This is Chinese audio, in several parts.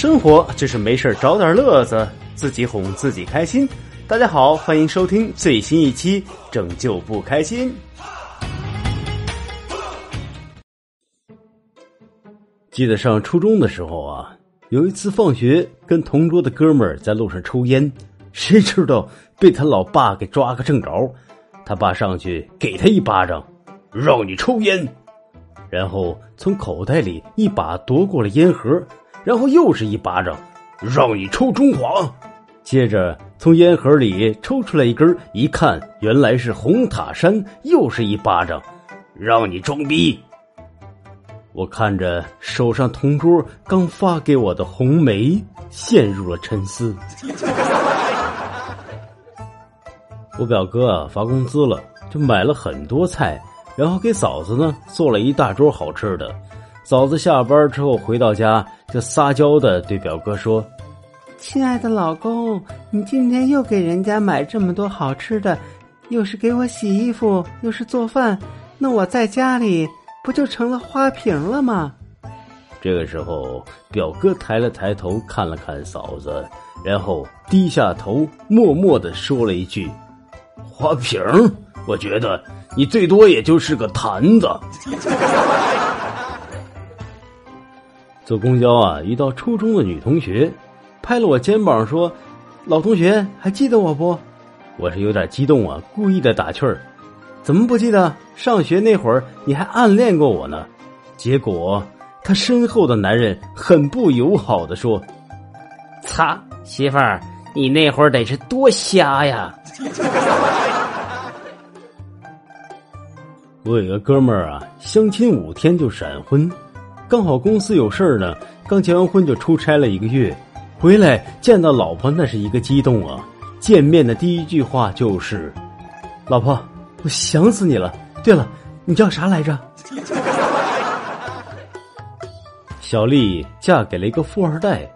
生活就是没事找点乐子，自己哄自己开心。大家好，欢迎收听最新一期《拯救不开心》。记得上初中的时候啊，有一次放学跟同桌的哥们儿在路上抽烟，谁知道被他老爸给抓个正着。他爸上去给他一巴掌，让你抽烟，然后从口袋里一把夺过了烟盒。然后又是一巴掌，让你抽中华。接着从烟盒里抽出来一根，一看原来是红塔山，又是一巴掌，让你装逼。我看着手上同桌刚发给我的红梅，陷入了沉思。我表哥啊发工资了，就买了很多菜，然后给嫂子呢做了一大桌好吃的。嫂子下班之后回到家，就撒娇的对表哥说：“亲爱的老公，你今天又给人家买这么多好吃的，又是给我洗衣服，又是做饭，那我在家里不就成了花瓶了吗？”这个时候，表哥抬了抬头看了看嫂子，然后低下头，默默的说了一句：“花瓶，我觉得你最多也就是个坛子。” 坐公交啊，遇到初中的女同学，拍了我肩膀说：“老同学，还记得我不？”我是有点激动啊，故意的打趣儿：“怎么不记得？上学那会儿你还暗恋过我呢。”结果他身后的男人很不友好的说：“擦，媳妇儿，你那会儿得是多瞎呀！” 我有个哥们儿啊，相亲五天就闪婚。刚好公司有事儿呢，刚结完婚就出差了一个月，回来见到老婆那是一个激动啊！见面的第一句话就是：“老婆，我想死你了。”对了，你叫啥来着？小丽嫁给了一个富二代，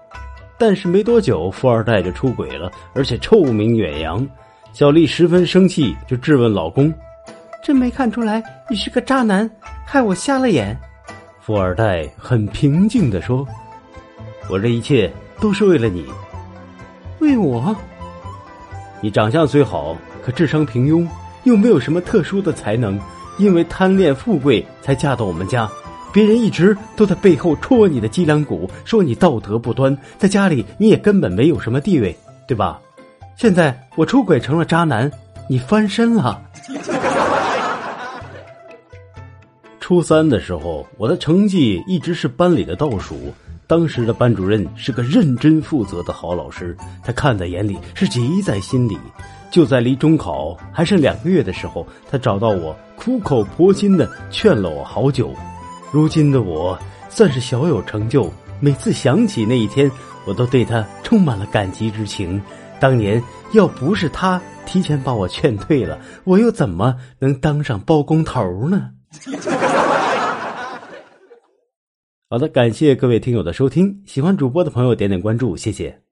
但是没多久，富二代就出轨了，而且臭名远扬。小丽十分生气，就质问老公：“真没看出来你是个渣男，害我瞎了眼。”富二代很平静的说：“我这一切都是为了你，为我。你长相虽好，可智商平庸，又没有什么特殊的才能，因为贪恋富贵才嫁到我们家。别人一直都在背后戳你的脊梁骨，说你道德不端，在家里你也根本没有什么地位，对吧？现在我出轨成了渣男，你翻身了。”初三的时候，我的成绩一直是班里的倒数。当时的班主任是个认真负责的好老师，他看在眼里，是急在心里。就在离中考还剩两个月的时候，他找到我，苦口婆心的劝了我好久。如今的我算是小有成就，每次想起那一天，我都对他充满了感激之情。当年要不是他提前把我劝退了，我又怎么能当上包工头呢？好的，感谢各位听友的收听。喜欢主播的朋友点点关注，谢谢。